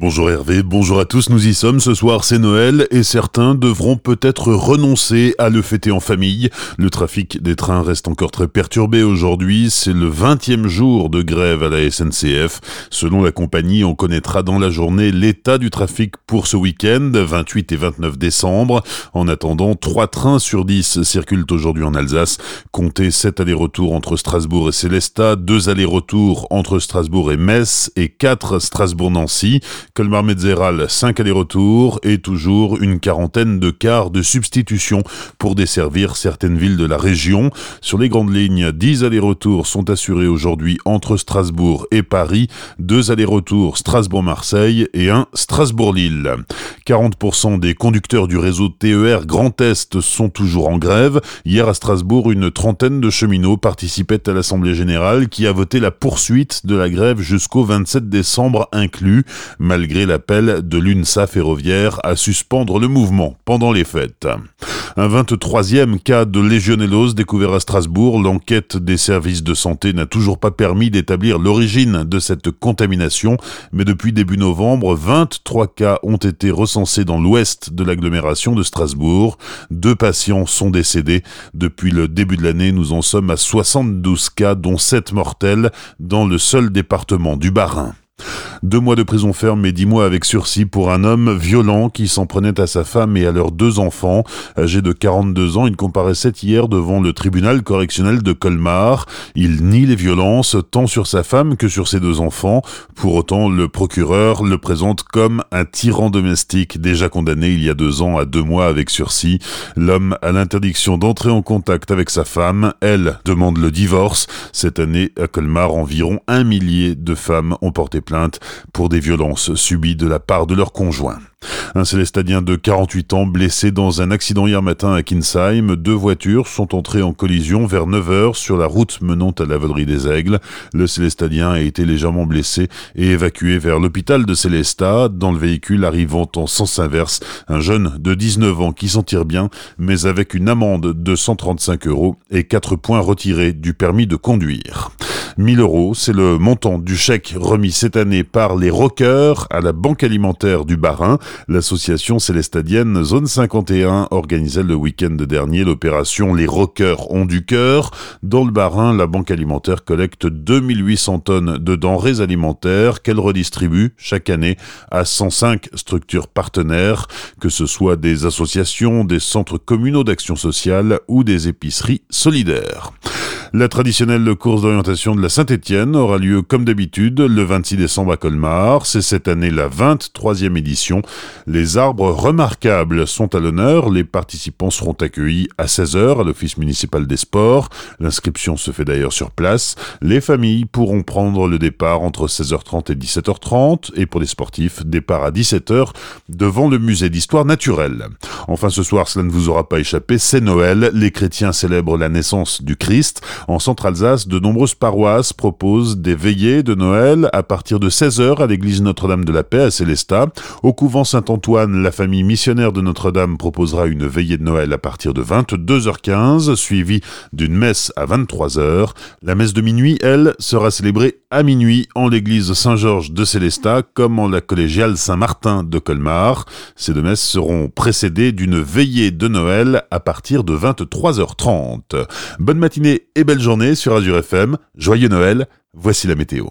Bonjour Hervé, bonjour à tous, nous y sommes, ce soir c'est Noël et certains devront peut-être renoncer à le fêter en famille. Le trafic des trains reste encore très perturbé aujourd'hui, c'est le 20e jour de grève à la SNCF. Selon la compagnie, on connaîtra dans la journée l'état du trafic pour ce week-end, 28 et 29 décembre. En attendant, 3 trains sur 10 circulent aujourd'hui en Alsace. Comptez 7 allers-retours entre Strasbourg et Célestat, 2 allers-retours entre Strasbourg et Metz et 4 Strasbourg-Nancy. Colmar Metzeral, 5 allers-retours et toujours une quarantaine de cars de substitution pour desservir certaines villes de la région. Sur les grandes lignes, 10 allers-retours sont assurés aujourd'hui entre Strasbourg et Paris, 2 allers-retours Strasbourg-Marseille et un Strasbourg-Lille. 40% des conducteurs du réseau TER Grand Est sont toujours en grève. Hier à Strasbourg, une trentaine de cheminots participaient à l'Assemblée Générale qui a voté la poursuite de la grève jusqu'au 27 décembre inclus malgré l'appel de l'UNSA ferroviaire à suspendre le mouvement pendant les fêtes. Un 23e cas de légionellose découvert à Strasbourg. L'enquête des services de santé n'a toujours pas permis d'établir l'origine de cette contamination, mais depuis début novembre, 23 cas ont été recensés dans l'ouest de l'agglomération de Strasbourg. Deux patients sont décédés. Depuis le début de l'année, nous en sommes à 72 cas, dont 7 mortels, dans le seul département du Bas-Rhin. Deux mois de prison ferme et dix mois avec sursis pour un homme violent qui s'en prenait à sa femme et à leurs deux enfants. Âgé de 42 ans, il comparaissait hier devant le tribunal correctionnel de Colmar. Il nie les violences tant sur sa femme que sur ses deux enfants. Pour autant, le procureur le présente comme un tyran domestique déjà condamné il y a deux ans à deux mois avec sursis. L'homme a l'interdiction d'entrer en contact avec sa femme. Elle demande le divorce. Cette année, à Colmar, environ un millier de femmes ont porté plainte pour des violences subies de la part de leurs conjoints. Un Célestadien de 48 ans blessé dans un accident hier matin à Kinsheim. Deux voitures sont entrées en collision vers 9h sur la route menant à la Valerie des Aigles. Le Célestadien a été légèrement blessé et évacué vers l'hôpital de Célestat. Dans le véhicule arrivant en sens inverse, un jeune de 19 ans qui s'en tire bien, mais avec une amende de 135 euros et 4 points retirés du permis de conduire. 1000 euros, c'est le montant du chèque remis cette année par les rockers à la Banque alimentaire du Barin. L'association célestadienne Zone 51 organisait le week-end dernier l'opération Les rockers ont du cœur. Dans le Barin, la Banque alimentaire collecte 2800 tonnes de denrées alimentaires qu'elle redistribue chaque année à 105 structures partenaires, que ce soit des associations, des centres communaux d'action sociale ou des épiceries solidaires. La traditionnelle course d'orientation de la Saint-Étienne aura lieu comme d'habitude le 26 décembre à Colmar. C'est cette année la 23e édition. Les arbres remarquables sont à l'honneur. Les participants seront accueillis à 16h à l'Office municipal des sports. L'inscription se fait d'ailleurs sur place. Les familles pourront prendre le départ entre 16h30 et 17h30 et pour les sportifs, départ à 17h devant le musée d'histoire naturelle. Enfin ce soir, cela ne vous aura pas échappé, c'est Noël. Les chrétiens célèbrent la naissance du Christ. En Centre-Alsace, de nombreuses paroisses proposent des veillées de Noël à partir de 16h à l'église Notre-Dame de la Paix à Célestat. Au couvent Saint-Antoine, la famille missionnaire de Notre-Dame proposera une veillée de Noël à partir de 22h15, suivie d'une messe à 23h. La messe de minuit, elle, sera célébrée à minuit en l'église Saint-Georges de Célestat comme en la collégiale Saint-Martin de Colmar. Ces deux messes seront précédées d'une veillée de Noël à partir de 23h30. Bonne matinée et belle journée sur Azure FM. Joyeux Noël, voici la météo.